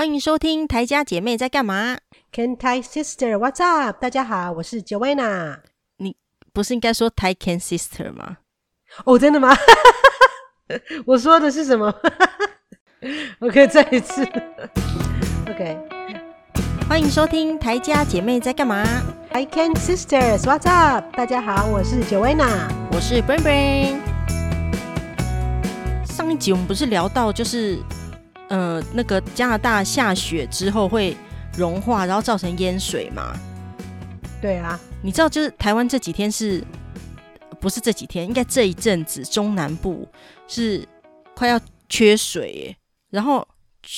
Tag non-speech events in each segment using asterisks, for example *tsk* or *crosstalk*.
欢迎收听台家姐妹在干嘛？Can Thai Sister What's Up？大家好，我是 Joanna。你不是应该说 Tai Can Sister 吗？哦，真的吗？我说的是什么？OK，再一次。OK，欢迎收听台家姐妹在干嘛？Thai Can Sisters What's Up？大家好，我是 Joanna，我是 Brain Brain。上一集我们不是聊到就是。呃，那个加拿大下雪之后会融化，然后造成淹水嘛？对啊，你知道就是台湾这几天是不是这几天？应该这一阵子中南部是快要缺水耶。然后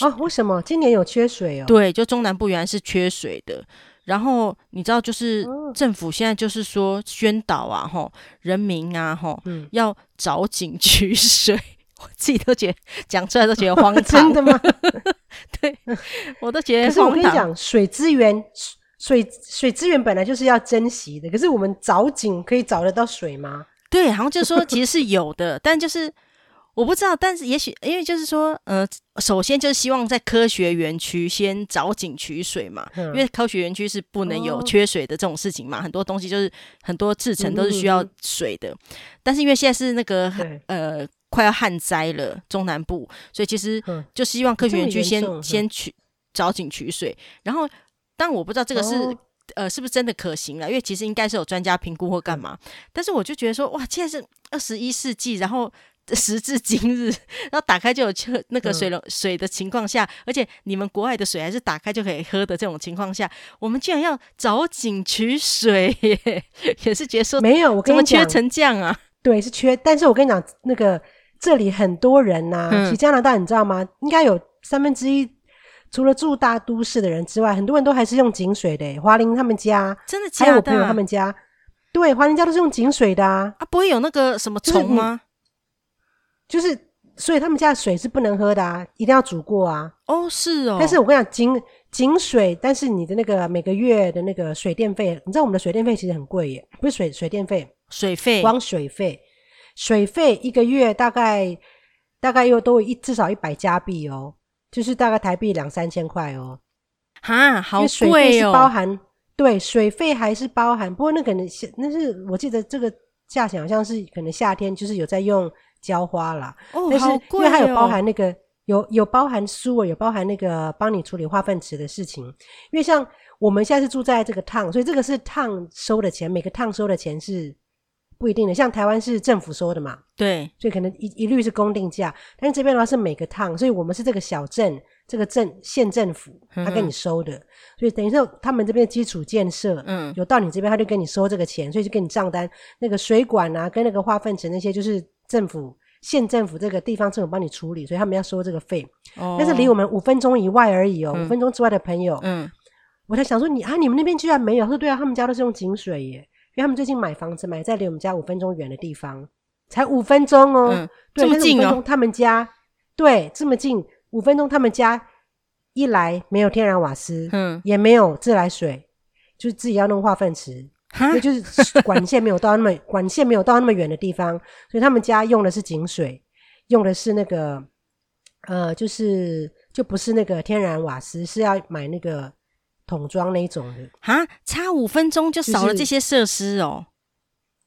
啊，为什么今年有缺水哦？对，就中南部原来是缺水的。然后你知道，就是政府现在就是说宣导啊，吼人民啊，吼、嗯、要找井取水。我自己都觉得讲出来都觉得荒唐，*laughs* 真的吗？*laughs* 对，我都觉得。可是我跟你讲，水资源，水水资源本来就是要珍惜的。可是我们找井可以找得到水吗？对，好像就是说其实是有的，但就是我不知道。但是也许因为就是说，呃，首先就是希望在科学园区先找井取水嘛，嗯、因为科学园区是不能有缺水的这种事情嘛。哦、很多东西就是很多制成都是需要水的，嗯嗯嗯，但是因为现在是那个呃。快要旱灾了，中南部，所以其实就希望科学园区先先取找井取水，然后，但我不知道这个是、哦、呃是不是真的可行了，因为其实应该是有专家评估或干嘛，但是我就觉得说，哇，现在是二十一世纪，然后时至今日，然后打开就有那个水龙水的情况下，而且你们国外的水还是打开就可以喝的这种情况下，我们居然要找井取水耶，也是觉得说没有，我跟你讲，怎么缺成这样啊？对，是缺，但是我跟你讲那个。这里很多人呐、啊，嗯、其实加拿大你知道吗？应该有三分之一，除了住大都市的人之外，很多人都还是用井水的。华林他们家，真的假的？还有我朋友他们家，对，华林家都是用井水的啊。啊，不会有那个什么虫吗？就是，所以他们家的水是不能喝的啊，一定要煮过啊。哦，是哦。但是我跟你讲，井井水，但是你的那个每个月的那个水电费，你知道我们的水电费其实很贵耶，不是水水电费，水费，光水费。水费一个月大概大概又都一至少一百加币哦，就是大概台币两三千块哦。哈，好贵哦！水费是包含，对，水费还是包含。不过那可能那是我记得这个价钱好像是可能夏天就是有在用浇花啦。哦，但是。因为它有包含那个有有包含书，有包含那个帮你处理化粪池的事情。因为像我们现在是住在这个烫，所以这个是烫收的钱，每个烫收的钱是。不一定的，像台湾是政府收的嘛，对，所以可能一一律是公定价，但是这边的话是每个烫，所以我们是这个小镇，这个镇县政府他跟你收的，嗯、所以等于说他们这边的基础建设，嗯，有到你这边他就跟你收这个钱，所以就给你账单，那个水管啊跟那个化粪池那些就是政府县政府这个地方政府帮你处理，所以他们要收这个费，哦，但是离我们五分钟以外而已哦，嗯、五分钟之外的朋友，嗯，我在想说你啊，你们那边居然没有，他说对啊，他们家都是用井水耶。因为他们最近买房子，买在离我们家五分钟远的地方，才五分钟哦，嗯、对这么近哦。他们家对这么近，五分钟他们家一来没有天然瓦斯，嗯，也没有自来水，就是自己要弄化粪池，哈就是 *laughs* 管线没有到那么管线没有到那么远的地方，所以他们家用的是井水，用的是那个呃，就是就不是那个天然瓦斯，是要买那个。桶装那一种的哈，差五分钟就少了这些设施哦。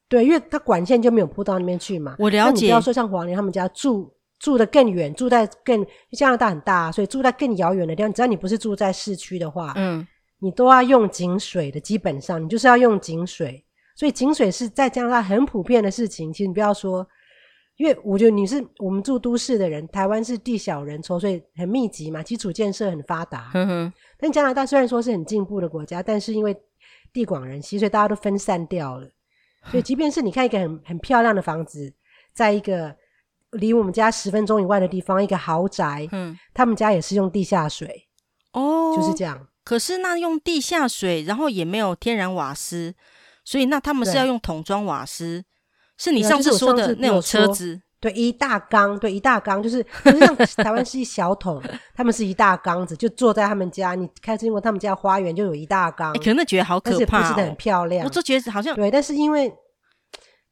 对，因为它管线就没有铺到那边去嘛。我了解。你不要说像黄玲他们家住住的更远，住在更加拿大很大，所以住在更遥远的地方。只要你不是住在市区的话，嗯，你都要用井水的。基本上你就是要用井水，所以井水是在加拿大很普遍的事情。其实你不要说。因为我觉得你是我们住都市的人，台湾是地小人稠，所以很密集嘛，基础建设很发达。嗯哼。但加拿大虽然说是很进步的国家，但是因为地广人稀，所以大家都分散掉了。所以即便是你看一个很很漂亮的房子，在一个离我们家十分钟以外的地方，一个豪宅，嗯，他们家也是用地下水。哦，就是这样。可是那用地下水，然后也没有天然瓦斯，所以那他们是要用桶装瓦斯。是你上次说的那种车子，对，一大缸，对，一大缸，就是不是像台湾是一小桶，*laughs* 他们是一大缸子，就坐在他们家，你开车经过他们家花园就有一大缸，可能觉得好可怕，不是的很漂亮，我就觉得好像对，但是因为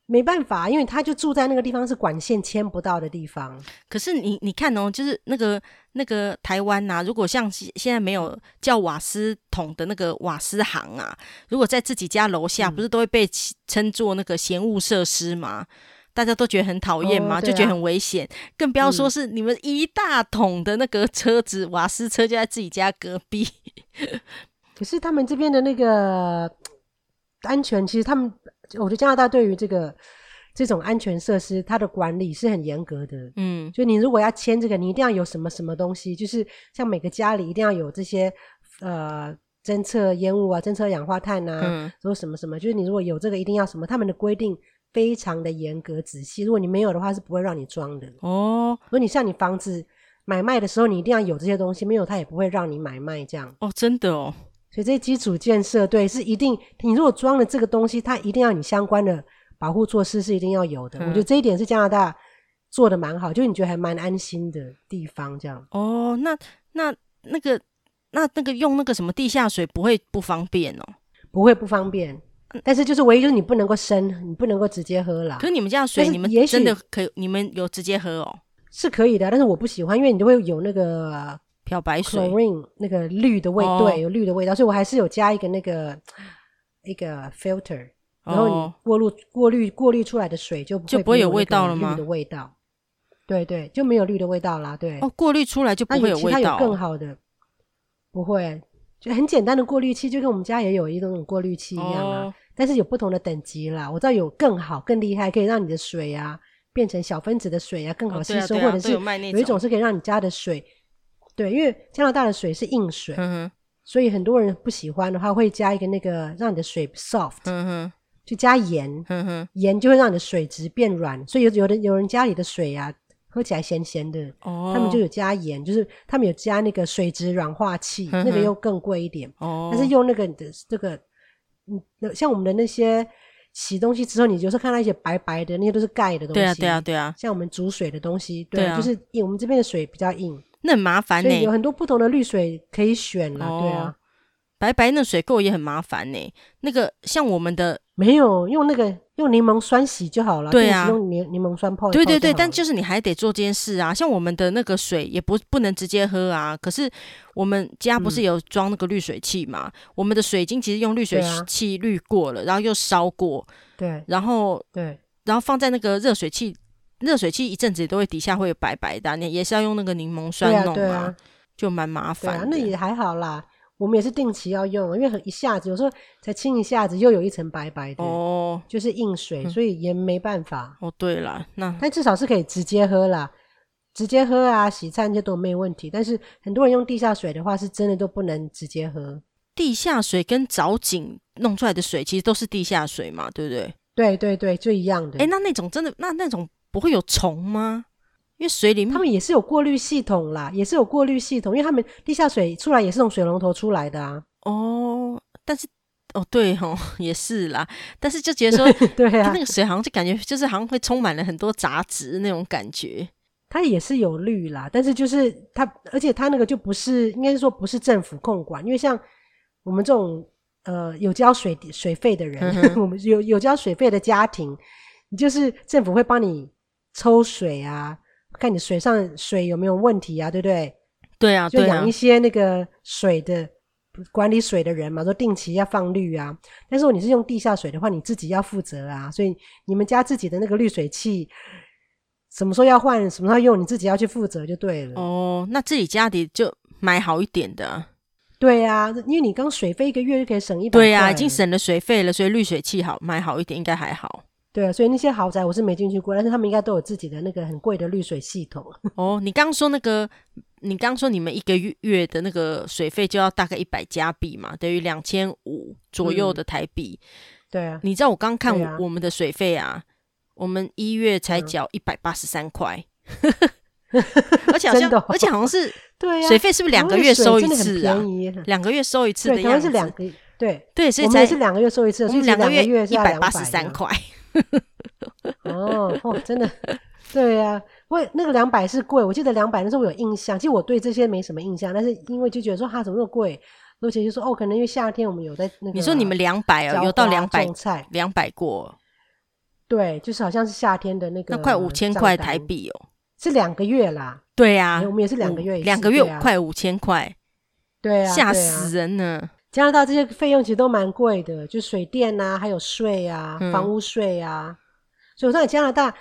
没办法，因为他就住在那个地方，是管线牵不到的地方。可是你你看哦，就是那个那个台湾呐、啊，如果像现在没有叫瓦斯桶的那个瓦斯行啊，如果在自己家楼下，不是都会被称作那个嫌恶设施吗？嗯、大家都觉得很讨厌嘛，哦啊、就觉得很危险。更不要说是你们一大桶的那个车子，嗯、瓦斯车就在自己家隔壁。*laughs* 可是他们这边的那个安全，其实他们。我觉得加拿大对于这个这种安全设施，它的管理是很严格的。嗯，就你如果要签这个，你一定要有什么什么东西，就是像每个家里一定要有这些呃侦测烟雾啊、侦测氧化碳啊，嗯，说什么什么，就是你如果有这个，一定要什么，他们的规定非常的严格仔细。如果你没有的话，是不会让你装的。哦，如果你像你房子买卖的时候，你一定要有这些东西，没有他也不会让你买卖这样。哦，真的哦。所以这些基础建设，对，是一定。你如果装了这个东西，它一定要你相关的保护措施是一定要有的。嗯、我觉得这一点是加拿大做的蛮好，就你觉得还蛮安心的地方，这样。哦，那那那个那那个用那个什么地下水不会不方便哦？不会不方便，但是就是唯一就是你不能够生，你不能够直接喝啦。可是你们这样水，你们真的可以？你们有直接喝哦？是可以的，但是我不喜欢，因为你都会有那个。漂白水，Chlorine 那个绿的味，哦、对，有绿的味道，所以我还是有加一个那个一个 filter，然后你过滤过滤过滤出来的水就不会就不会有味道了吗？氯的味道，对对，就没有绿的味道啦。对，哦，过滤出来就不会有味道。它有更好的，不会，就很简单的过滤器，就跟我们家也有一种过滤器一样啊。哦、但是有不同的等级啦，我知道有更好、更厉害，可以让你的水啊变成小分子的水啊，更好吸收，哦啊啊、或者是有有一种是可以让你家的水。对，因为加拿大的水是硬水，嗯、哼所以很多人不喜欢的话，会加一个那个让你的水 soft，*laughs* 嗯哼，就加盐，嗯哼，盐就会让你的水质变软。所以有有的有人家里的水啊，喝起来咸咸的，哦，他们就有加盐，就是他们有加那个水质软化器，那个又更贵一点，哦，但是用那个的这个，嗯，像我们的那些洗东西之后，你有时候看到一些白白的，那些都是钙的东西，对啊，对啊，对啊，像我们煮水的东西，对，对啊，就是因为我们这边的水比较硬。那很麻烦所以，有很多不同的滤水可以选了，哦、对啊，白白那水垢也很麻烦呢、欸。那个像我们的没有用那个用柠檬酸洗就好了，对啊，用柠柠檬酸泡，泡。对对对，但就是你还得做这件事啊。像我们的那个水也不不能直接喝啊。可是我们家不是有装那个滤水器嘛？嗯、我们的水晶其实用滤水器滤过了，啊、然后又烧过，对，然后对，然后放在那个热水器。热水器一阵子也都会底下会有白白的，你也是要用那个柠檬酸弄啊啊，就蛮麻烦，啊。那也还好啦，我们也是定期要用，因为一下子有时候才清一下子又有一层白白的，哦，就是硬水，所以也没办法。哦，对了，那但至少是可以直接喝啦，直接喝啊，洗菜这些都没问题。但是很多人用地下水的话，是真的都不能直接喝。地下水跟藻井弄出来的水其实都是地下水嘛，对不对？对对对，就一样的。哎，那那种真的那那种。不会有虫吗？因为水里面他们也是有过滤系统啦，也是有过滤系统，因为他们地下水出来也是从水龙头出来的啊。哦，但是哦对哦 *laughs* 也是啦，但是就觉得说 *laughs* 对啊，那个水好像就感觉就是好像会充满了很多杂质那种感觉。它也是有滤啦，但是就是它，而且它那个就不是，应该是说不是政府控管，因为像我们这种呃有交水水费的人，嗯、*laughs* 我们有有交水费的家庭，就是政府会帮你。抽水啊，看你水上水有没有问题啊，对不对？对啊，就养一些那个水的管理水的人嘛，说定期要放滤啊。但是你是用地下水的话，你自己要负责啊。所以你们家自己的那个滤水器，什么时候要换，什么时候用，你自己要去负责就对了。哦，那自己家里就买好一点的。对啊，因为你刚水费一个月就可以省一百。对啊，已经省了水费了，所以滤水器好买好一点应该还好。对啊，所以那些豪宅我是没进去过，但是他们应该都有自己的那个很贵的滤水系统。*laughs* 哦，你刚刚说那个，你刚刚说你们一个月月的那个水费就要大概一百加币嘛，等于两千五左右的台币。嗯。对啊，你知道我刚看我我们的水费啊，啊我们一月才缴一百八十三块，*laughs* 嗯、而且好像，哦、而且好像是 *laughs* 对啊，水费是不是两个月收一次啊？两个月收一次的样子，是两个对对，所以才是两个月收一次，所以两个月一百八十三块。哦 *laughs* 哦，真的，对呀、啊，我那个两百是贵，我记得两百那时候我有印象，其实我对这些没什么印象，但是因为就觉得说它怎么那么贵，而且就说哦，可能因为夏天我们有在那个，你说你们两百哦，有到两百两百过，对，就是好像是夏天的那个，那快五千块台币哦，是两个月啦。对呀、啊，我们也是两个月，两个月快五千块，对啊，吓死人了。啊、加拿大这些费用其实都蛮贵的，就水电啊，还有税啊，嗯、房屋税啊。所以我在加拿大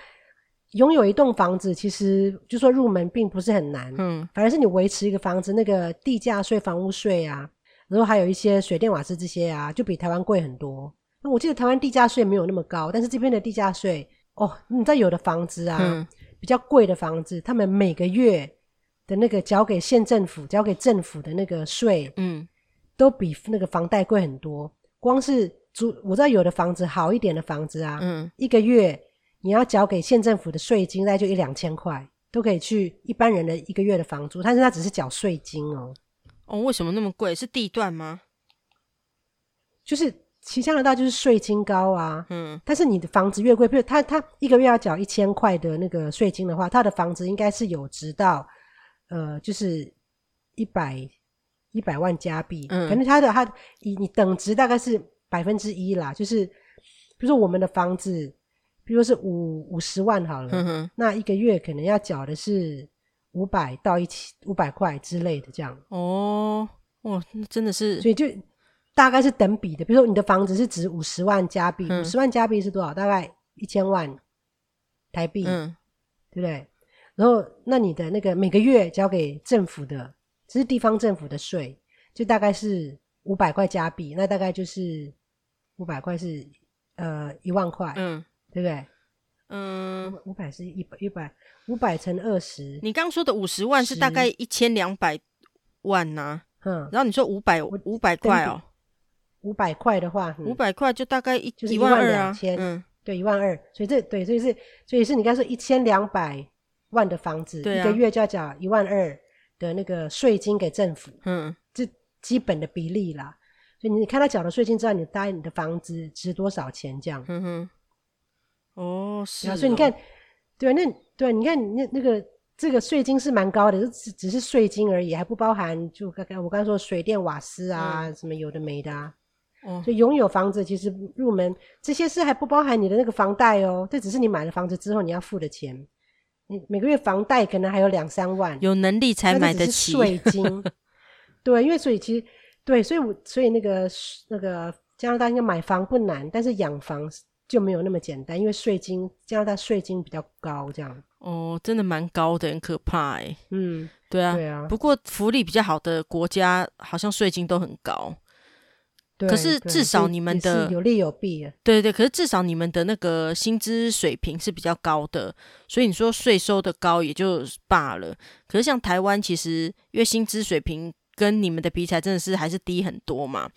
拥有一栋房子，其实就说入门并不是很难，嗯，反而是你维持一个房子那个地价税、房屋税啊，然后还有一些水电瓦斯这些啊，就比台湾贵很多。那我记得台湾地价税没有那么高，但是这边的地价税哦，你知道有的房子啊。嗯比较贵的房子，他们每个月的那个交给县政府、交给政府的那个税，嗯，都比那个房贷贵很多。光是租，我知道有的房子好一点的房子啊，嗯，一个月你要缴给县政府的税金，大概就一两千块，都可以去一般人的一个月的房租。但是他只是缴税金哦。哦，为什么那么贵？是地段吗？就是。其实加拿大就是税金高啊，嗯，但是你的房子越贵，比如他他一个月要缴一千块的那个税金的话，他的房子应该是有值到，呃，就是一百一百万加币，嗯，可能他的他你你等值大概是百分之一啦，就是比如说我们的房子，比如说是五五十万好了，那一个月可能要缴的是五百到一千五百块之类的这样，哦，哇，那真的是，所以就。大概是等比的，比如说你的房子是值五十万加币，五十、嗯、万加币是多少？大概一千万台币，嗯，对不对？然后那你的那个每个月交给政府的，这是地方政府的税，就大概是五百块加币，那大概就是五百块是呃一万块，嗯，对不对？嗯，五百是一百一百五百乘二十，你刚刚说的五十万是大概一千两百万呐、啊，嗯，然后你说五百五百块哦。五百块的话，五百块就大概一就是一万两千，嗯，对，一万二，所以这对，所以是，所以是你刚说一千两百万的房子，一个月就要缴一万二的那个税金给政府，嗯，这基本的比例啦。所以你看他缴的税金，知道你大概你的房子值多少钱这样。嗯哼，哦，是哦，所以你看，对，那对，你看那那个这个税金是蛮高的，就只只是税金而已，还不包含就刚刚我刚刚说水电瓦斯啊，嗯，什么有的没的啊。所以拥有房子其实入门这些是还不包含你的那个房贷哦，这只是你买了房子之后你要付的钱。你每个月房贷可能还有两三万，有能力才买得起。税 *laughs* 金，对，因为所以其实对，所以我所以那个那个加拿大应该买房不难，但是养房就没有那么简单，因为税金加拿大税金比较高，这样。哦，真的蛮高的，很可怕哎。嗯，对啊，对啊。不过福利比较好的国家好像税金都很高。可是至少你们的有利有弊啊。对对，可是至少你们的那个薪资水平是比较高的，所以你说税收的高也就罢了。可是像台湾，其实因为薪资水平跟你们的比起来，真的是还是低很多嘛。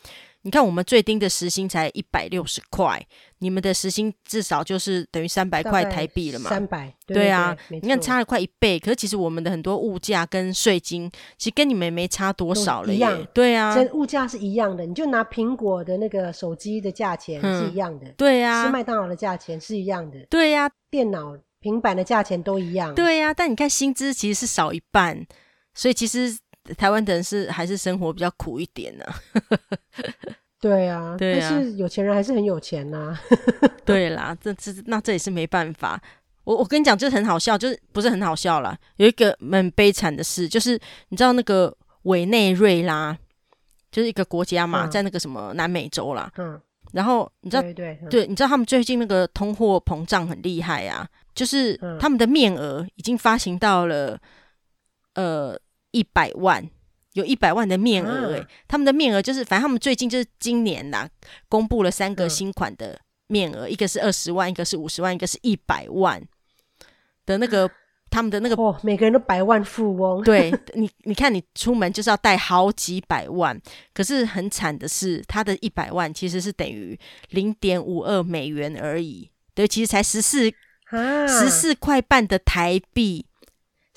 你看，我们最低的时薪才一百六十块，你们的时薪至少就是等于三百块台币了嘛？三百，对啊，你看差了快一倍。可是其实我们的很多物价跟税金，其实跟你们没差多少了，一样。对啊，这物价是一样的。你就拿苹果的那个手机的价钱是一样的，对啊，吃麦当劳的价钱是一样的，对呀，电脑、平板的价钱都一样，对呀。但你看薪资其实是少一半，所以其实。台湾的人是还是生活比较苦一点呢？*laughs* 对啊，但是有钱人还是很有钱呐。*laughs* 对啦，这这那这也是没办法。我我跟你讲，就是很好笑，就是不是很好笑啦。有一个很悲惨的事，就是你知道那个委内瑞拉，就是一个国家嘛，在那个什么南美洲啦。嗯。然后你知道，对对，你知道他们最近那个通货膨胀很厉害啊，就是他们的面额已经发行到了呃。一百万，有一百万的面额诶、他们的面额就是，反正他们最近就是今年呐，公布了三个新款的面额，嗯、一个是二十万，一个是五十万，一个是一百万的那个他们的那个哦，每个人都百万富翁。对你，你看你出门就是要带好几百万，可是很惨的是，他的一百万其实是等于零点五二美元而已，对，其实才十四十四块半的台币。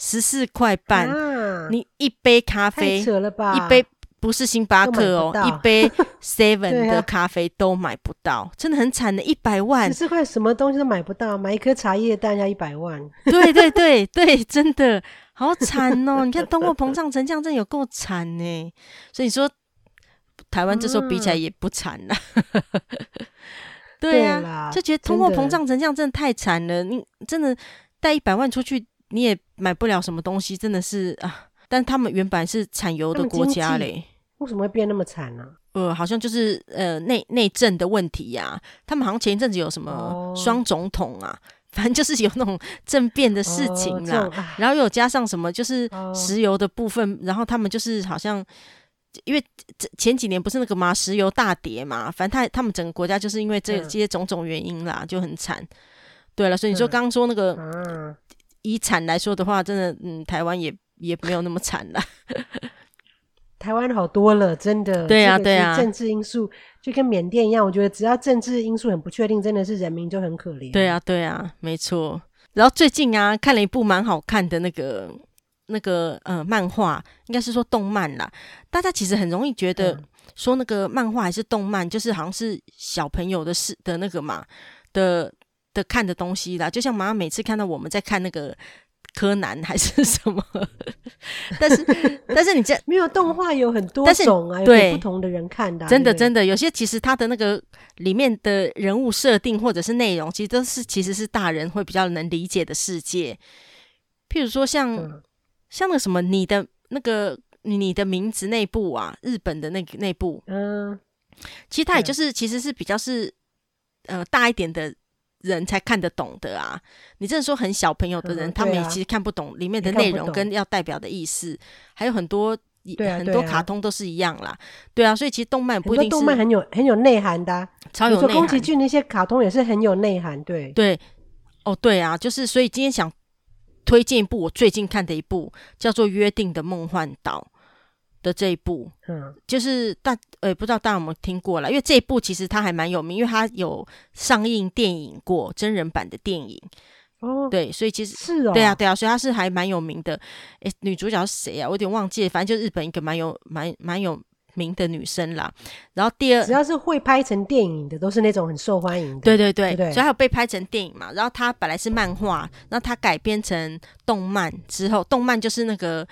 十四块半，啊、你一杯咖啡，一杯不是星巴克哦，一杯 Seven *laughs* 的咖啡都买不到，啊、真的很惨的，一百万，十四块什么东西都买不到，买一颗茶叶蛋要一百万，对对对对，真的好惨哦！*laughs* 你看通货膨胀成这样，真的有够惨呢。所以你说台湾这时候比起来也不惨 *laughs* 了。对啊，就觉得通货膨胀成这样，真的太惨了。你真的带一百万出去，你也买不了什么东西，真的是啊。但他们原本是产油的国家嘞，为什么会变那么惨呢？呃，好像就是呃内内政的问题呀、啊。他们好像前一阵子有什么双总统啊，哦、*laughs* 反正就是有那种政变的事情啦。哦、然后又加上什么，就是石油的部分，哦、然后他们就是好像因为前几年不是那个嘛，石油大跌嘛，反正他他们整个国家就是因为这这些种种原因啦，就很惨。对了，所以你说刚刚说那个、嗯、以产来说的话，真的，嗯，台湾也也没有那么惨啦。*laughs* 台湾好多了，真的。对啊，对啊。政治因素就跟缅甸一样，我觉得只要政治因素很不确定，真的是人民就很可怜。对啊，对啊，没错。然后最近啊，看了一部蛮好看的那个那个呃漫画，应该是说动漫啦。大家其实很容易觉得说那个漫画还是动漫，就是好像是小朋友的事的那个嘛的的看的东西啦。就像妈妈每次看到我们在看那个。柯南还是什么？*laughs* 但是但是你这 *laughs* 没有动画有很多种啊，对有不同的人看的、啊，真的真的有些其实他的那个里面的人物设定或者是内容，其实都是其实是大人会比较能理解的世界。譬如说像、嗯、像那个什么你的那个你的名字那部啊，日本的那个那部，嗯，其实它也就是、嗯、其实是比较是呃大一点的。人才看得懂的啊！你真的说很小朋友的人，他们也其实看不懂里面的内容跟要代表的意思，还有很多、啊、很多卡通都是一样啦。对啊，所以其实动漫不一定是动漫很有很有内涵的、啊，超有内涵。宫崎骏那些卡通也是很有内涵，对对哦，对啊，就是所以今天想推荐一部我最近看的一部叫做《约定的梦幻岛》。的这一部，嗯，就是大，呃，不知道大家有没有听过啦？因为这一部其实它还蛮有名，因为它有上映电影过，真人版的电影。哦，对，所以其实是哦，对啊，对啊，所以它是还蛮有名的。诶，女主角是谁啊？我有点忘记了，反正就日本一个蛮有蛮蛮有名的女生啦。然后第二，只要是会拍成电影的，都是那种很受欢迎的。对对对，所以还有被拍成电影嘛。然后它本来是漫画，然后它改编成动漫之后，动漫就是那个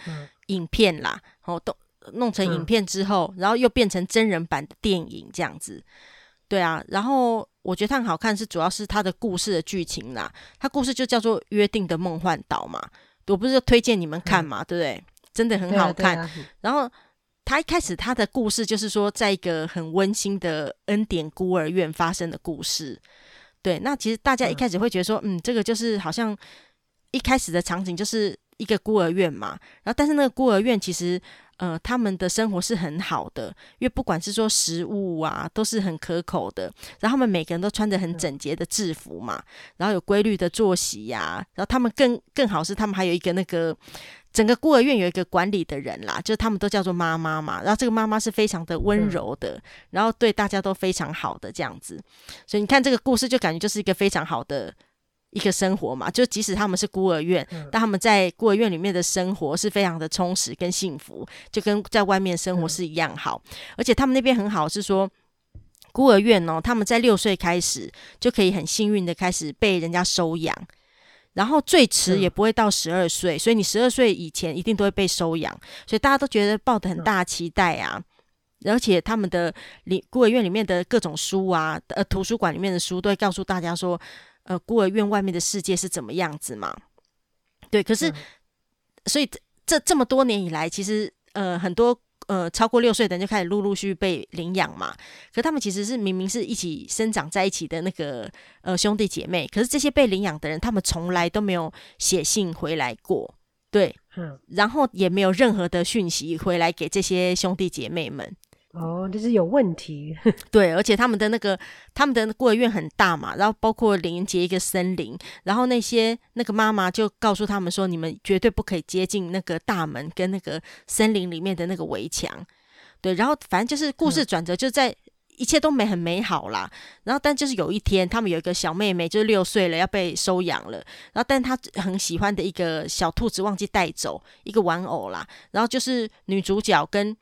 影片啦，然后动。弄成影片之后，嗯、然后又变成真人版的电影这样子，对啊。然后我觉得它很好看，是主要是它的故事的剧情啦。它故事就叫做《约定的梦幻岛》嘛，我不是推荐你们看嘛，嗯、对不对？真的很好看。啊啊、然后他一开始他的故事就是说，在一个很温馨的恩典孤儿院发生的故事。对，那其实大家一开始会觉得说，嗯，嗯，这个就是好像一开始的场景就是一个孤儿院嘛。然后，但是那个孤儿院其实。呃，他们的生活是很好的，因为不管是说食物啊，都是很可口的。然后他们每个人都穿着很整洁的制服嘛，然后有规律的作息呀、啊。然后他们更更好是，他们还有一个那个整个孤儿院有一个管理的人啦，就是他们都叫做妈妈嘛。然后这个妈妈是非常的温柔的，嗯、然后对大家都非常好的这样子。所以你看这个故事，就感觉就是一个非常好的。一个生活嘛，就即使他们是孤儿院，嗯、但他们在孤儿院里面的生活是非常的充实跟幸福，就跟在外面生活是一样好。嗯、而且他们那边很好，是说孤儿院哦，他们在六岁开始就可以很幸运的开始被人家收养，然后最迟也不会到十二岁，嗯、所以你十二岁以前一定都会被收养，所以大家都觉得抱得很大期待啊。嗯、而且他们的里孤儿院里面的各种书啊，呃，图书馆里面的书都会告诉大家说。呃，孤儿院外面的世界是怎么样子嘛？对，可是，嗯、所以这这么多年以来，其实呃，很多呃超过六岁的人就开始陆陆续续被领养嘛。可他们其实是明明是一起生长在一起的那个呃兄弟姐妹，可是这些被领养的人，他们从来都没有写信回来过，对，嗯、然后也没有任何的讯息回来给这些兄弟姐妹们。哦，就是有问题。*laughs* 对，而且他们的那个他们的孤儿院很大嘛，然后包括连接一个森林，然后那些那个妈妈就告诉他们说，你们绝对不可以接近那个大门跟那个森林里面的那个围墙。对，然后反正就是故事转折就在一切都美很美好啦。然后但就是有一天，他们有一个小妹妹，就是六岁了要被收养了，然后但她很喜欢的一个小兔子忘记带走一个玩偶啦，然后就是女主角跟。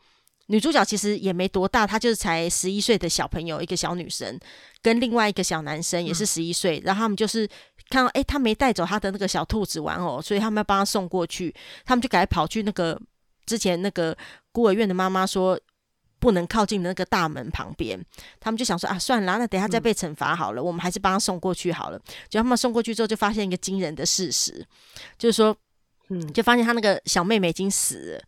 女主角其实也没多大，她就是才十一岁的小朋友，一个小女生，跟另外一个小男生也是十一岁，嗯、然后他们就是看到，哎，他没带走他的那个小兔子玩偶，所以他们要帮他送过去，他们就赶快跑去那个之前那个孤儿院的妈妈说，不能靠近那个大门旁边。他们就想说啊，算了，那等下再被惩罚好了，嗯、我们还是帮他送过去好了。就他们送过去之后，就发现一个惊人的事实，就是说，嗯，就发现他那个小妹妹已经死了，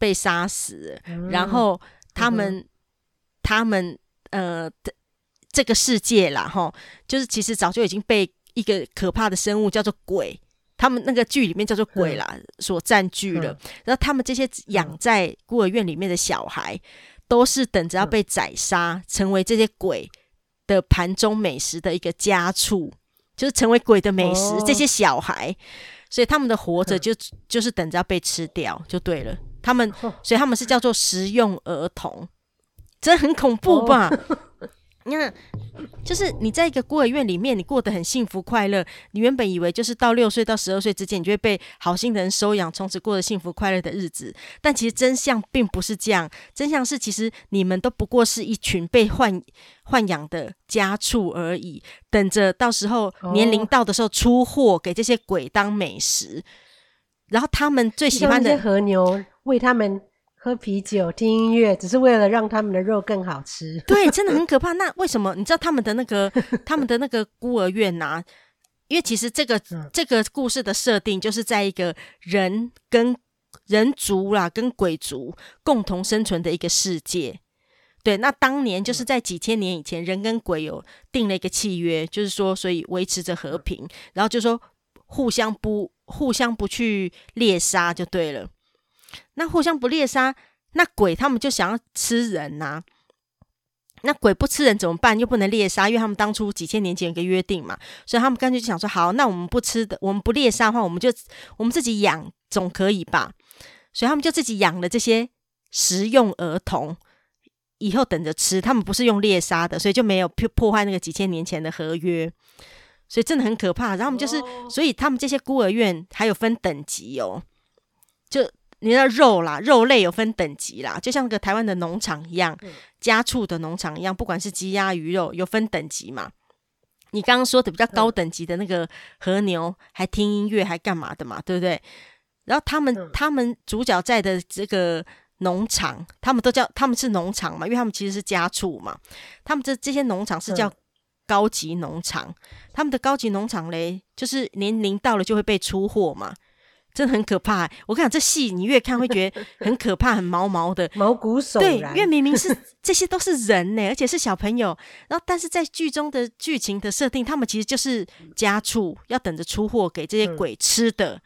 被杀死了，嗯、然后他们，嗯、他们，呃，这个世界啦，哈，就是其实早就已经被一个可怕的生物叫做鬼。他们那个剧里面叫做鬼啦，嗯、所占据了。嗯、然后他们这些养在孤儿院里面的小孩，嗯、都是等着要被宰杀，嗯、成为这些鬼的盘中美食的一个家畜，就是成为鬼的美食。哦、这些小孩，所以他们的活着就、嗯、就是等着要被吃掉，就对了。他们，*laughs* 所以他们是叫做食用儿童，这很恐怖吧？哦 *laughs* 你看，就是你在一个孤儿院里面，你过得很幸福快乐。你原本以为就是到六岁到十二岁之间，你就会被好心的人收养，从此过着幸福快乐的日子。但其实真相并不是这样，真相是其实你们都不过是一群被豢豢养的家畜而已，等着到时候年龄到的时候出货给这些鬼当美食。然后他们最喜欢的和牛为他们。喝啤酒、听音乐，只是为了让他们的肉更好吃。对，真的很可怕。那为什么？你知道他们的那个 *laughs* 他们的那个孤儿院呐、啊？因为其实这个、嗯、这个故事的设定就是在一个人跟人族啦，跟鬼族共同生存的一个世界。对，那当年就是在几千年以前，人跟鬼有定了一个契约，就是说，所以维持着和平，然后就说互相不互相不去猎杀就对了。那互相不猎杀，那鬼他们就想要吃人呐、啊。那鬼不吃人怎么办？又不能猎杀，因为他们当初几千年前有个约定嘛，所以他们干脆就想说：好，那我们不吃的，我们不猎杀的话，我们就我们自己养总可以吧？所以他们就自己养了这些食用儿童，以后等着吃。他们不是用猎杀的，所以就没有破破坏那个几千年前的合约。所以真的很可怕。然后我们就是，所以他们这些孤儿院还有分等级哦，就。你的肉啦，肉类有分等级啦，就像个台湾的农场一样，家畜的农场一样，不管是鸡鸭鱼肉，有分等级嘛。你刚刚说的比较高等级的那个和牛，还听音乐，还干嘛的嘛，对不对？然后他们他们主角在的这个农场，他们都叫他们是农场嘛，因为他们其实是家畜嘛。他们这这些农场是叫高级农场，他们的高级农场嘞，就是年龄到了就会被出货嘛。真的很可怕，欸，我跟你讲，这戏你越看会觉得很可怕，很毛毛的，*laughs* 毛骨悚然。对，因为明明是这些都是人呢，欸，而且是小朋友，然后但是在剧中的剧情的设定，他们其实就是家畜，要等着出货给这些鬼吃的。嗯、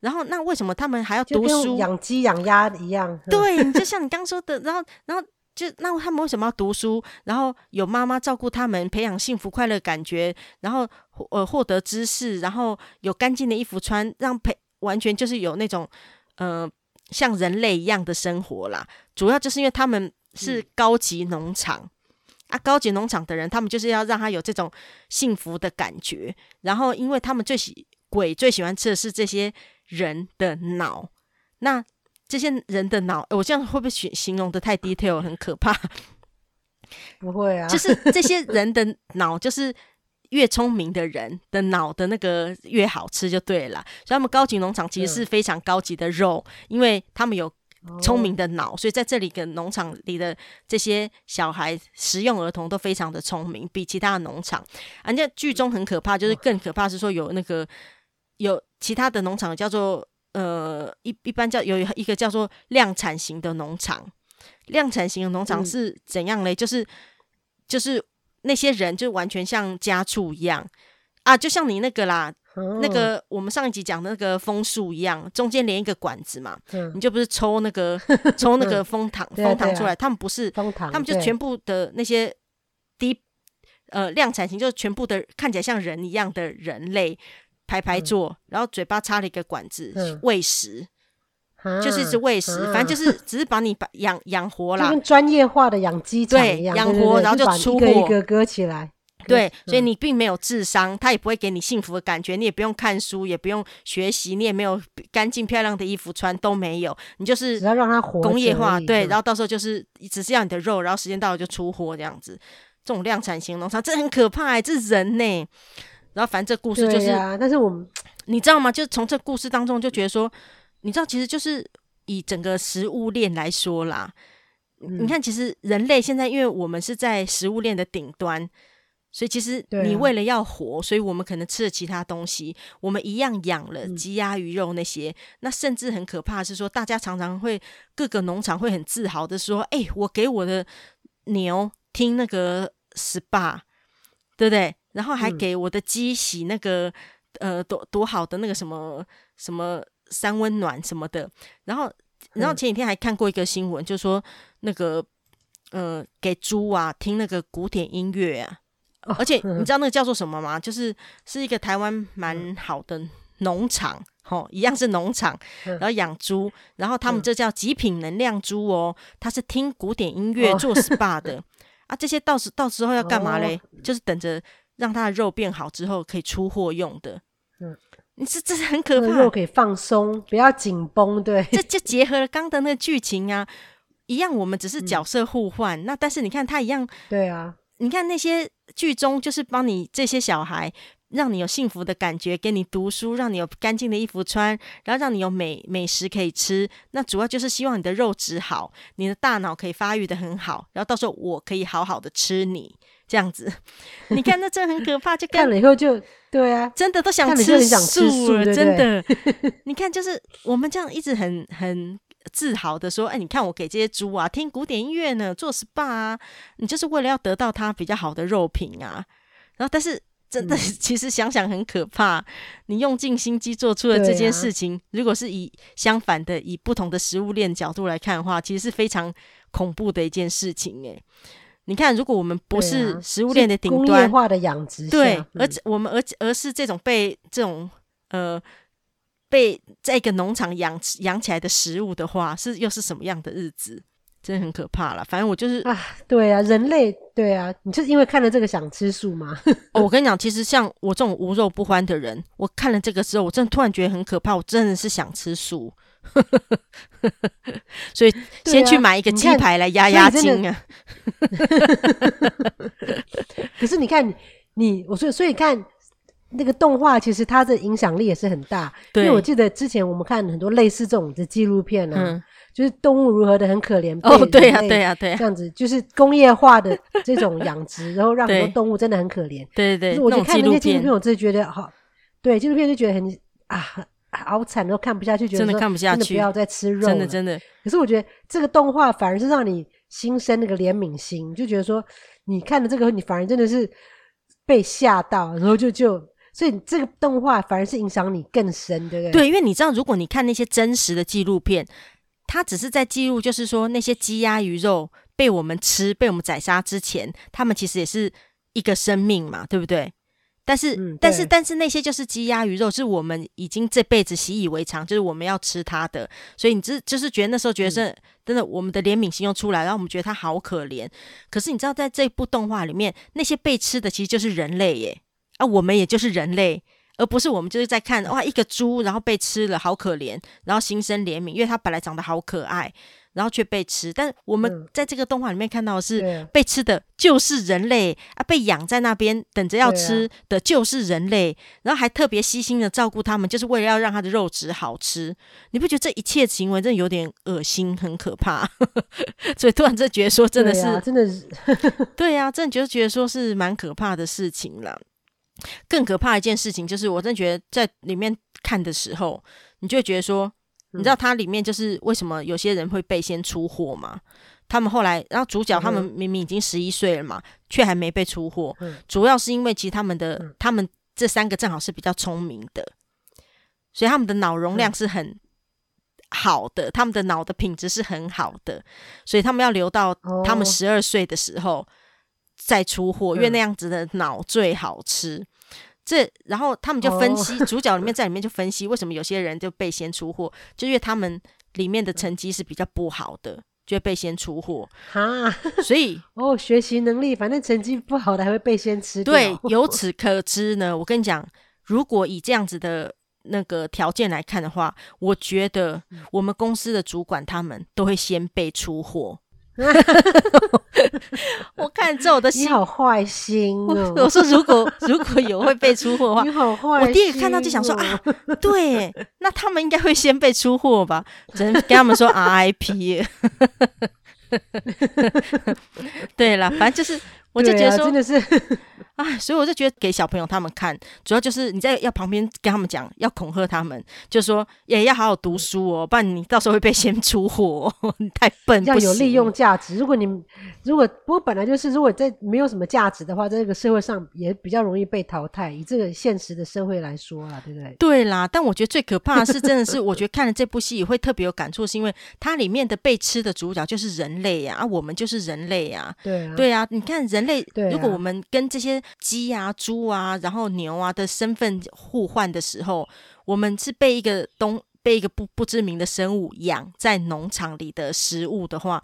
然后那为什么他们还要读书？养鸡养鸭一样。对，就像你刚说的，然后然后就那他们为什么要读书？然后有妈妈照顾他们，培养幸福快乐感觉，然后呃获得知识，然后有干净的衣服穿，让陪。完全就是有那种，呃，像人类一样的生活啦。主要就是因为他们是高级农场、嗯、啊，高级农场的人，他们就是要让他有这种幸福的感觉。然后，因为他们最喜鬼最喜欢吃的是这些人的脑。那这些人的脑，我这样会不会形形容的太 detail，很可怕？不会啊，就是这些人的脑，就是。越聪明的人的脑的那个越好吃就对了，所以他们高级农场其实是非常高级的肉，嗯、因为他们有聪明的脑，所以在这里的农场里的这些小孩、食用儿童都非常的聪明，比其他的农场。人家剧中很可怕，就是更可怕是说有那个有其他的农场叫做呃一一般叫有一个叫做量产型的农场，量产型的农场是怎样嘞？嗯、就是就是。那些人就完全像家畜一样。啊，就像你那个啦，哦、那个我们上一集讲的那个枫树一样，中间连一个管子嘛，嗯、你就不是抽那个 *laughs* 抽那个枫糖枫糖出来，他们不是，枫糖，他们就全部的那些低呃量产型，就是全部的看起来像人一样的人类排排坐，嗯、然后嘴巴插了一个管子喂食。嗯就是一直喂食，啊、反正就是只是把你把养养活啦，就跟专业化的养鸡场一样，养活然后就出货，一个一个割起来。对，所以你并没有智商，他也不会给你幸福的感觉，你也不用看书，也不用学习，你也没有干净漂亮的衣服穿，都没有，你就是只要让它活工业化，对，然后到时候就是只是要你的肉，然后时间到了就出货这样子。这种量产型农场，这很可怕这是人呢、欸。然后反正这故事就是，啊、但是我们你知道吗？就从这故事当中就觉得说。你知道，其实就是以整个食物链来说啦，你看，其实人类现在因为我们是在食物链的顶端。所以其实你为了要活，啊、所以我们可能吃了其他东西，我们一样养了鸡鸭鱼肉那些。嗯、那甚至很可怕的是说，大家常常会各个农场会很自豪的说：“哎、欸，我给我的牛听那个 SPA，对不对？然后还给我的鸡洗那个、嗯、呃多多好的那个什么什么三温暖什么的。然后，然后前几天还看过一个新闻，就说那个呃给猪啊听那个古典音乐啊。”而且 *laughs* 你知道那个叫做什么吗？就是是一个台湾蛮好的农场，吼，一样是农场，然后养猪，然后他们这叫极品能量猪哦，它是听古典音乐做 SPA 的啊。这些到时到时候要干嘛嘞？就是等着让它的肉变好之后可以出货用的。嗯，你这这是很可怕，肉可以放松，不要紧绷，对。这 *laughs* 就结合了刚的那个剧情啊，一样，我们只是角色互换，那但是你看他一样，对啊。你看那些剧中，就是帮你这些小孩，让你有幸福的感觉，给你读书，让你有干净的衣服穿，然后让你有美美食可以吃。那主要就是希望你的肉质好，你的大脑可以发育的很好，然后到时候我可以好好的吃你这样子。你看那真的很可怕，就看了以后就对啊，真的都想吃素了，真的。*laughs* 你看，就是我们这样一直很很。自豪的说：“哎，你看我给这些猪啊听古典音乐呢，做 SPA 啊，你就是为了要得到它比较好的肉品啊。然后，但是真的，*laughs* 其实想想很可怕。你用尽心机做出了这件事情，如果是以相反的，以不同的食物链角度来看的话，其实是非常恐怖的一件事情。哎，你看，如果我们不是食物链的顶端，工业化的养殖，对，而我们而而是这种被这种呃。”被在一个农场养养起来的食物的话，是又是什么样的日子？真的很可怕了。反正我就是啊，对啊，人类对啊，你就是因为看了这个想吃素吗？*laughs* 哦，我跟你讲，其实像我这种无肉不欢的人，我看了这个之后，我真的突然觉得很可怕，我真的是想吃素，*laughs* 所以先去买一个鸡排来压压惊啊。*laughs* 可是你看你，我说，所以看。那个动画其实它的影响力也是很大，对因为我记得之前我们看很多类似这种的纪录片啊，嗯、就是动物如何的很可怜，哦，对呀，对呀，对，这样子就是工业化的这种养殖，*laughs* 然后让很多动物真的很可怜，对对对。我就看那些纪录片，我真的觉得好，对纪录片就觉得很啊好惨，都看不下去，觉得真的看不下去，不要再吃肉，真的真的。可是我觉得这个动画反而是让你心生那个怜悯心，就觉得说你看了这个，你反而真的是被吓到，然后就就。所以这个动画反而是影响你更深，对不对？对，因为你知道，如果你看那些真实的纪录片，它只是在记录，就是说那些鸡鸭鱼肉被我们吃、被我们宰杀之前，他们其实也是一个生命嘛，对不对？但是，嗯、但是，但是那些就是鸡鸭鱼肉，是我们已经这辈子习以为常，就是我们要吃它的。所以你这就是觉得那时候觉得是、嗯、真的，我们的怜悯心又出来，然后我们觉得它好可怜。可是你知道，在这部动画里面，那些被吃的其实就是人类耶。啊，我们也就是人类，而不是我们就是在看哇，一个猪然后被吃了，好可怜，然后心生怜悯，因为它本来长得好可爱，然后却被吃。但我们在这个动画里面看到的是，被吃的就是人类啊，被养在那边等着要吃的就是人类，然后还特别细心的照顾他们，就是为了要让他的肉质好吃。你不觉得这一切行为真的有点恶心，很可怕？*laughs* 所以突然就觉得说，真的是，真的是，*laughs* 对呀，真的觉得觉得说是蛮可怕的事情了。更可怕的一件事情就是，我真的觉得在里面看的时候，你就会觉得说，你知道它里面就是为什么有些人会被先出货吗？他们后来，然后主角他们明明已经十一岁了嘛，却还没被出货，主要是因为其实他们的他们这三个正好是比较聪明的，所以他们的脑容量是很好的，他们的脑的品质是很好的，所以他们要留到他们十二岁的时候。再出货，因为那样子的脑最好吃。嗯、这，然后他们就分 *laughs* 析，哦、主角里面在里面就分析为什么有些人就被先出货，就因为他们里面的成绩是比较不好的，就会被先出货。哈，*laughs* 所以哦，学习能力，反正成绩不好的还会被先吃。对，由此可知呢，我跟你讲，如果以这样子的那个条件来看的话，我觉得我们公司的主管他们都会先被出货。*laughs* 我看这我的心，你好坏心哦！*laughs* 我说如果 *laughs* 如果有会被出货的话，你好坏我第一个看到就想说啊，对，那他们应该会先被出货吧？只能跟他们说 RIP。对了，反正就是，我就觉得说，真的是。*laughs* 啊，所以我就觉得给小朋友他们看，主要就是你在要旁边跟他们讲，要恐吓他们，就说也要好好读书哦，不然你到时候会被先出货，*laughs* 你太笨。要有利用价值。如果你如果不过本来就是，如果在没有什么价值的话，在这个社会上也比较容易被淘汰。以这个现实的社会来说啊，对不对？对啦，但我觉得最可怕的是，真的是我觉得看了这部戏也会特别有感触，是因为它里面的被吃的主角就是人类呀，啊，我们就是人类呀，对啊，对啊，你看人类，如果我们跟这些鸡啊、猪啊，然后牛啊的身份互换的时候，我们是被一个东被一个不不知名的生物养在农场里的食物的话，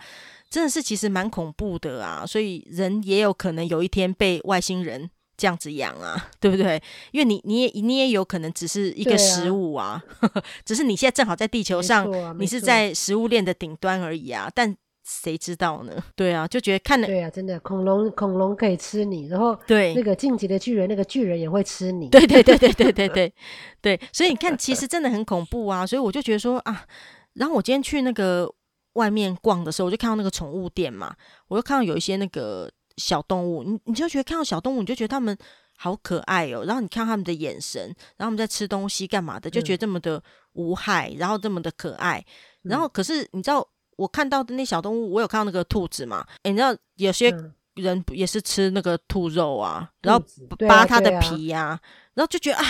真的是其实蛮恐怖的啊！所以人也有可能有一天被外星人这样子养啊，*laughs* 对不对？因为你你也你也有可能只是一个食物啊，啊 *laughs* 只是你现在正好在地球上，啊、你是在食物链的顶端而已啊，但。谁知道呢？*laughs* 对啊，就觉得看了对啊，真的恐龙恐龙可以吃你，然后对那个晋级的巨人，那个巨人也会吃你。对对对对对对对对，所以你看，其实真的很恐怖啊。所以我就觉得说啊，然后我今天去那个外面逛的时候，我就看到那个宠物店嘛，我就看到有一些那个小动物，你你就觉得看到小动物，你就觉得它们好可爱哦。然后你看它们的眼神，然后他们在吃东西干嘛的，就觉得这么的无害，然后这么的可爱。然后可是你知道。我看到的那小动物，我有看到那个兔子嘛？哎，你知道有些人也是吃那个兔肉啊，嗯、然后扒它的皮呀、啊，啊啊、然后就觉得啊，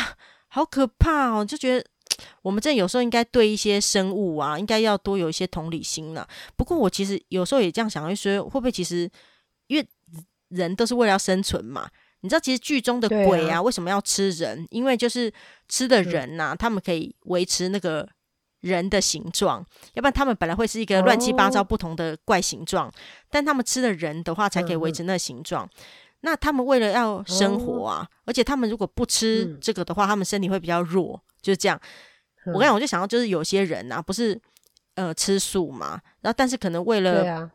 好可怕哦！就觉得我们这有时候应该对一些生物啊，应该要多有一些同理心了。不过我其实有时候也这样想，就说会不会其实因为人都是为了要生存嘛？你知道，其实剧中的鬼啊，啊为什么要吃人？因为就是吃的人呐、啊，他们可以维持那个。人的形状，要不然他们本来会是一个乱七八糟不同的怪形状，哦、但他们吃了人的话，才可以维持那个形状。嗯、那他们为了要生活啊，哦、而且他们如果不吃这个的话，嗯、他们身体会比较弱，就是这样。嗯、我刚才我就想到，就是有些人啊，不是呃吃素嘛，然后但是可能为了，啊、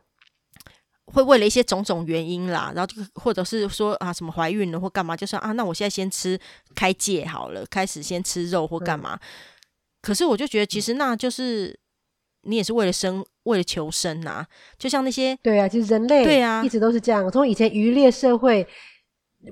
会为了一些种种原因啦，然后就或者是说啊什么怀孕了或干嘛，就说啊，那我现在先吃开戒好了，开始先吃肉或干嘛。嗯可是我就觉得，其实那就是你也是为了生，为了求生呐、啊。就像那些对啊，其实人类对啊，一直都是这样。从以前渔猎社会，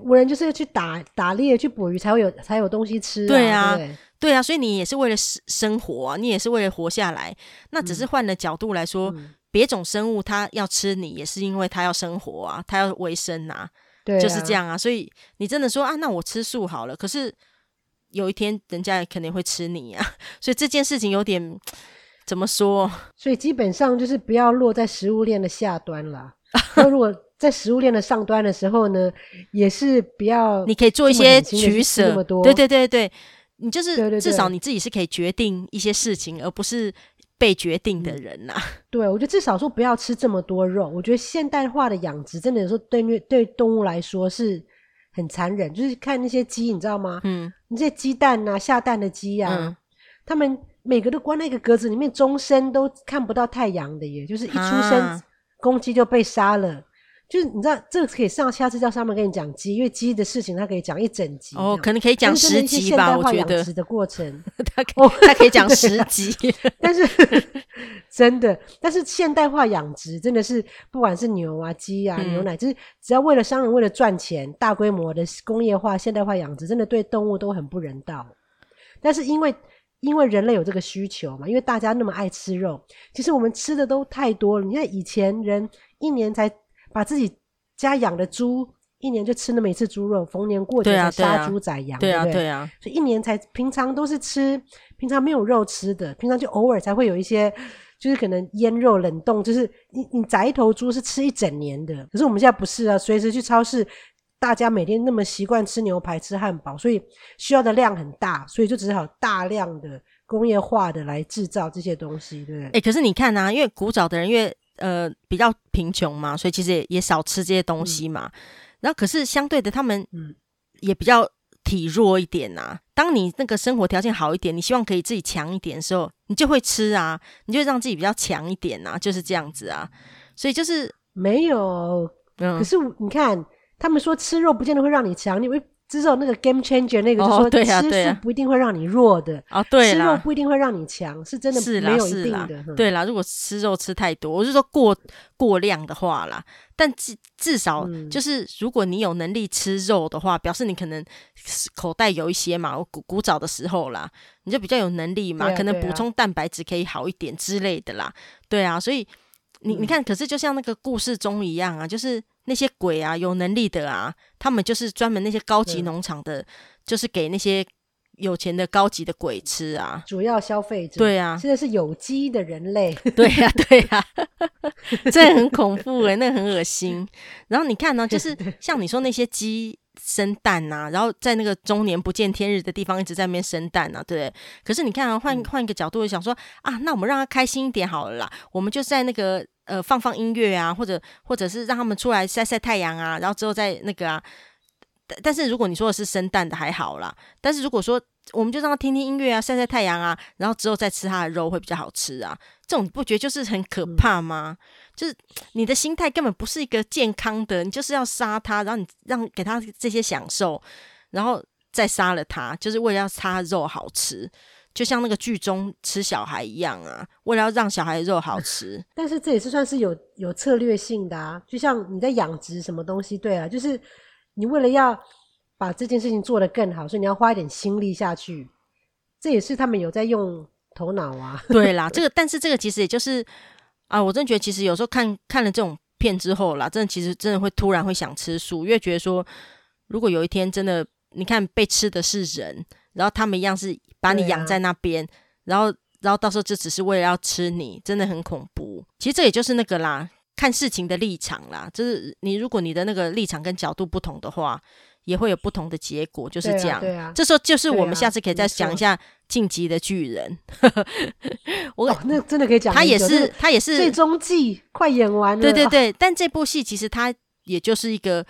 我人就是要去打打猎、去捕鱼，才会有才有东西吃、啊。对啊，对，对啊，所以你也是为了生活啊，你也是为了活下来。那只是换了角度来说，嗯、别种生物它要吃你，也是因为它要生活啊，它要维生啊，对啊，就是这样啊。所以你真的说啊，那我吃素好了。可是。有一天，人家也肯定会吃你呀、啊，*laughs* 所以这件事情有点 *tsk* 怎么说？所以基本上就是不要落在食物链的下端啦。*laughs* 那如果在食物链的上端的时候呢，也是不要，你可以做一些取舍。对对对对，你就是至少你自己是可以决定一些事情，而不是被决定的人呐、啊。*laughs* 对，我觉得至少说不要吃这么多肉。我觉得现代化的养殖真的有时候对对动物来说是。很残忍，就是看那些鸡，你知道吗？嗯，那些鸡蛋啊，下蛋的鸡啊，嗯、他们每个都关在一个格子里面，终身都看不到太阳的耶，就是一出生，啊、公鸡就被杀了。就是你知道，这个可以上下次叫上面跟你讲鸡，因为鸡的事情他可以讲一整集哦，可能可以讲十集吧，我觉得。养殖的过程，*laughs* 他可以、哦、他可以讲十集，但是 *laughs* 真的，但是现代化养殖真的是不管是牛啊、鸡啊、牛奶，嗯、就是只要为了商人为了赚钱，大规模的工业化、现代化养殖，真的对动物都很不人道。但是因为因为人类有这个需求嘛，因为大家那么爱吃肉，其实我们吃的都太多了。你看以前人一年才。把自己家养的猪一年就吃那么一次猪肉，逢年过节才杀猪宰羊，对啊，对不对？所以一年才平常都是吃，平常没有肉吃的，平常就偶尔才会有一些，就是可能腌肉冷冻，就是你你宰一头猪是吃一整年的。可是我们现在不是啊，随时去超市，大家每天那么习惯吃牛排、吃汉堡，所以需要的量很大，所以就只好大量的工业化的来制造这些东西，对不对？哎，可是你看啊，因为古早的人因为。呃，比较贫穷嘛，所以其实也也少吃这些东西嘛。嗯、然后可是相对的，他们也比较体弱一点呐、啊。当你那个生活条件好一点，你希望可以自己强一点的时候，你就会吃啊，你就让自己比较强一点啊，就是这样子啊。所以就是没有，嗯、可是你看，他们说吃肉不见得会让你强，你会吃肉那个 game changer 那个就是说，吃素不一定会让你弱的哦，对，吃肉不一定会让你强，是真的没有一定的。对啦，如果吃肉吃太多，我是说过过量的话啦，但至至少就是如果你有能力吃肉的话，表示你可能口袋有一些嘛，我古古早的时候啦，你就比较有能力嘛，可能补充蛋白质可以好一点之类的啦。对啊，所以你你看，可是就像那个故事中一样啊，就是。那些鬼啊，有能力的啊，他们就是专门那些高级农场的，就是给那些有钱的高级的鬼吃啊。主要消费者。对啊，现在是有机的人类。*laughs* 对呀、啊，对呀、啊，这很恐怖诶、欸，那很恶心。然后你看呢，就是像你说那些鸡生蛋呐、啊，然后在那个终年不见天日的地方一直在那边生蛋呐、啊，对不对？可是你看啊，换换一个角度想说啊，那我们让他开心一点好了啦，我们就在那个。呃，放放音乐啊，或者或者是让他们出来晒晒太阳啊，然后之后再那个啊。但但是如果你说的是生蛋的还好啦，但是如果说我们就让他听听音乐啊，晒晒太阳啊，然后之后再吃他的肉会比较好吃啊。这种你不觉得就是很可怕吗？嗯、就是你的心态根本不是一个健康的，你就是要杀他，然后你让给他这些享受，然后再杀了他，就是为了要他肉好吃。就像那个剧中吃小孩一样啊，为了要让小孩的肉好吃。*laughs* 但是这也是算是有有策略性的啊，就像你在养殖什么东西，对啊，就是你为了要把这件事情做得更好，所以你要花一点心力下去。这也是他们有在用头脑啊。*laughs* 对啦，这个但是这个其实也就是啊，我真的觉得其实有时候看看了这种片之后啦，真的其实真的会突然会想吃素，因为觉得说如果有一天真的你看被吃的是人。然后他们一样是把你养在那边，啊、然后，然后到时候就只是为了要吃你，真的很恐怖。其实这也就是那个啦，看事情的立场啦，就是你如果你的那个立场跟角度不同的话，也会有不同的结果，就是这样。对啊，对啊，这时候就是我们下次可以再讲一下《晋级的巨人》啊。我、哦、那真的可以讲，他也是，他也是最终季快演完了。对对对，但这部戏其实它也就是一个。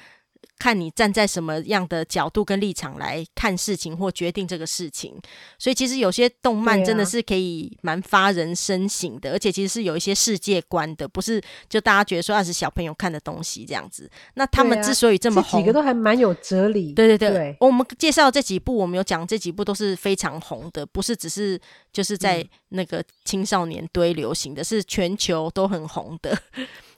看你站在什么样的角度跟立场来看事情或决定这个事情，所以其实有些动漫真的是可以蛮发人深省的，啊、而且其实是有一些世界观的，不是就大家觉得说那是小朋友看的东西这样子。那他们之所以这么红，这几个都还蛮有哲理。对对对，对我们介绍这几部，我们有讲这几部都是非常红的，不是只是就是在那个青少年堆流行的，是全球都很红的。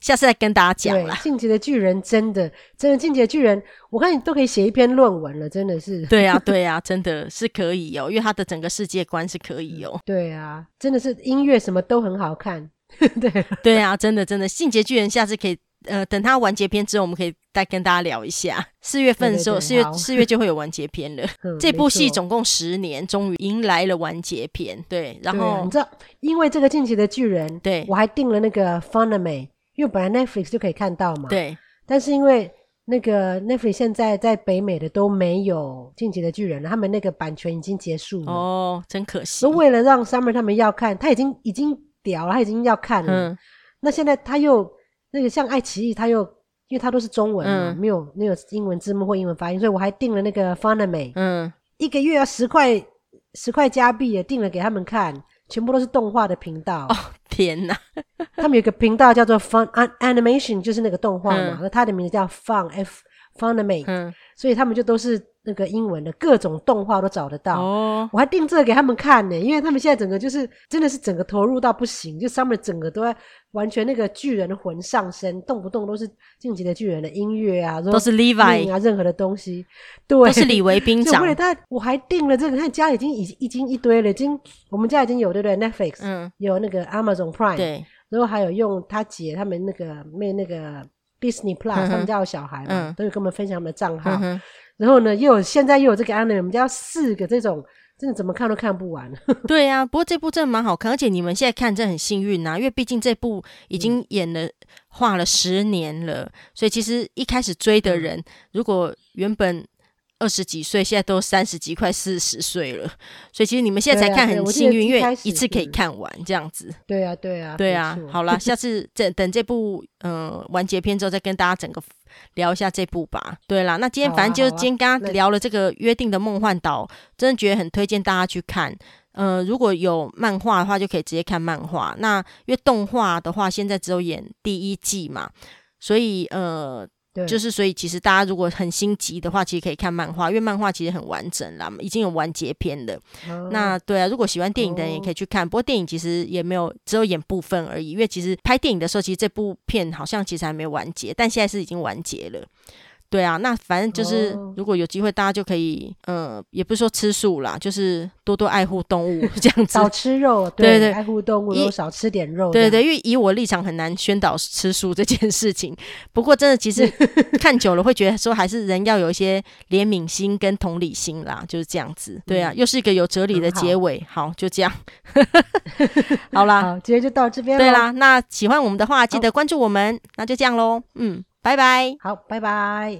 下次再跟大家讲了。进阶的巨人真的，真的进阶的巨人，我看你都可以写一篇论文了，真的是。*laughs* 对啊，对啊，真的是可以哦，因为他的整个世界观是可以哦。对啊，真的是音乐什么都很好看。*laughs* 对对啊，真的真的，进击巨人下次可以，呃，等它完结篇之后，我们可以再跟大家聊一下。四月份的时候，四月 *laughs* 四月就会有完结篇了。嗯、这部戏总共十年，终于迎来了完结篇。对，然后你知道，因为这个进击的巨人，对我还订了那个 Funimation 因为本来 Netflix 就可以看到嘛，对。但是因为那个 Netflix 现在在北美的都没有《进击的巨人》了，他们那个版权已经结束了。哦，真可惜。为了让 Summer 他们要看，他已经已经屌了，他已经要看了。嗯。那现在他又那个像爱奇艺，它又因为它都是中文嘛，嗯、没有没有英文字幕或英文发音，所以我还订了那个 Funimation，嗯，一个月要十块十块加币也订了给他们看。全部都是动画的频道哦！天哪，他们有个频道叫做 Fun Animation，就是那个动画嘛，那、嗯、它的名字叫 Fun F Funimation，嗯，所以他们就都是。那个英文的各种动画都找得到。哦，我还订这个给他们看呢，因为他们现在整个就是真的是整个投入到不行，就 Summer 整个都在完全那个巨人的魂上身，动不动都是进击的巨人的音乐啊，都是 Levi 啊，任何的东西，对，都是李维兵长。为了他，我还订了这个，看家已经已已经一堆了，已经我们家已经有对不对？Netflix，嗯，有那个 Amazon Prime，对，然后还有用他姐他们那个妹那个 Disney Plus，嗯，他们家有小孩嘛，嗯，都有跟我们分享他们的账号。嗯然后呢，又有现在又有这个 anime，我们家四个这种，真的怎么看都看不完。*laughs* 对呀、啊，不过这部真的蛮好看，而且你们现在看真的很幸运呐、啊，因为毕竟这部已经演了、画了十年了，所以其实一开始追的人，如果原本。二十几岁，现在都三十几，快四十岁了，所以其实你们现在才看很幸运，因为一次可以看完这样子。对啊，对啊，对啊。好啦，*laughs* 下次等等这部嗯完结篇之后，再跟大家整个聊一下这部吧。对啦，那今天反正就今天刚刚聊了这个约定的梦幻岛，真的觉得很推荐大家去看。呃，如果有漫画的话，就可以直接看漫画。那因为动画的话，现在只有演第一季嘛，所以呃。对，就是所以其实大家如果很心急的话，其实可以看漫画，因为漫画其实很完整啦，已经有完结篇了。哦、那对啊，如果喜欢电影的人也可以去看，哦、不过电影其实也没有只有演部分而已，因为其实拍电影的时候，其实这部片好像其实还没完结，但现在是已经完结了。对啊，那反正就是，如果有机会，大家就可以，呃，也不是说吃素啦，就是多多爱护动物 *laughs* 这样子。少吃肉，对 *laughs* 对，对，爱护动物，又少吃点肉。对对，因为以我立场很难宣导吃素这件事情。不过真的，其实 *laughs* 看久了会觉得说，还是人要有一些怜悯心跟同理心啦，就是这样子。对啊，又是一个有哲理的结尾。好，好，就这样。好啦，好，今天就到这边。对啦，那喜欢我们的话，记得关注我们。那就这样喽，嗯。拜拜，好，拜拜。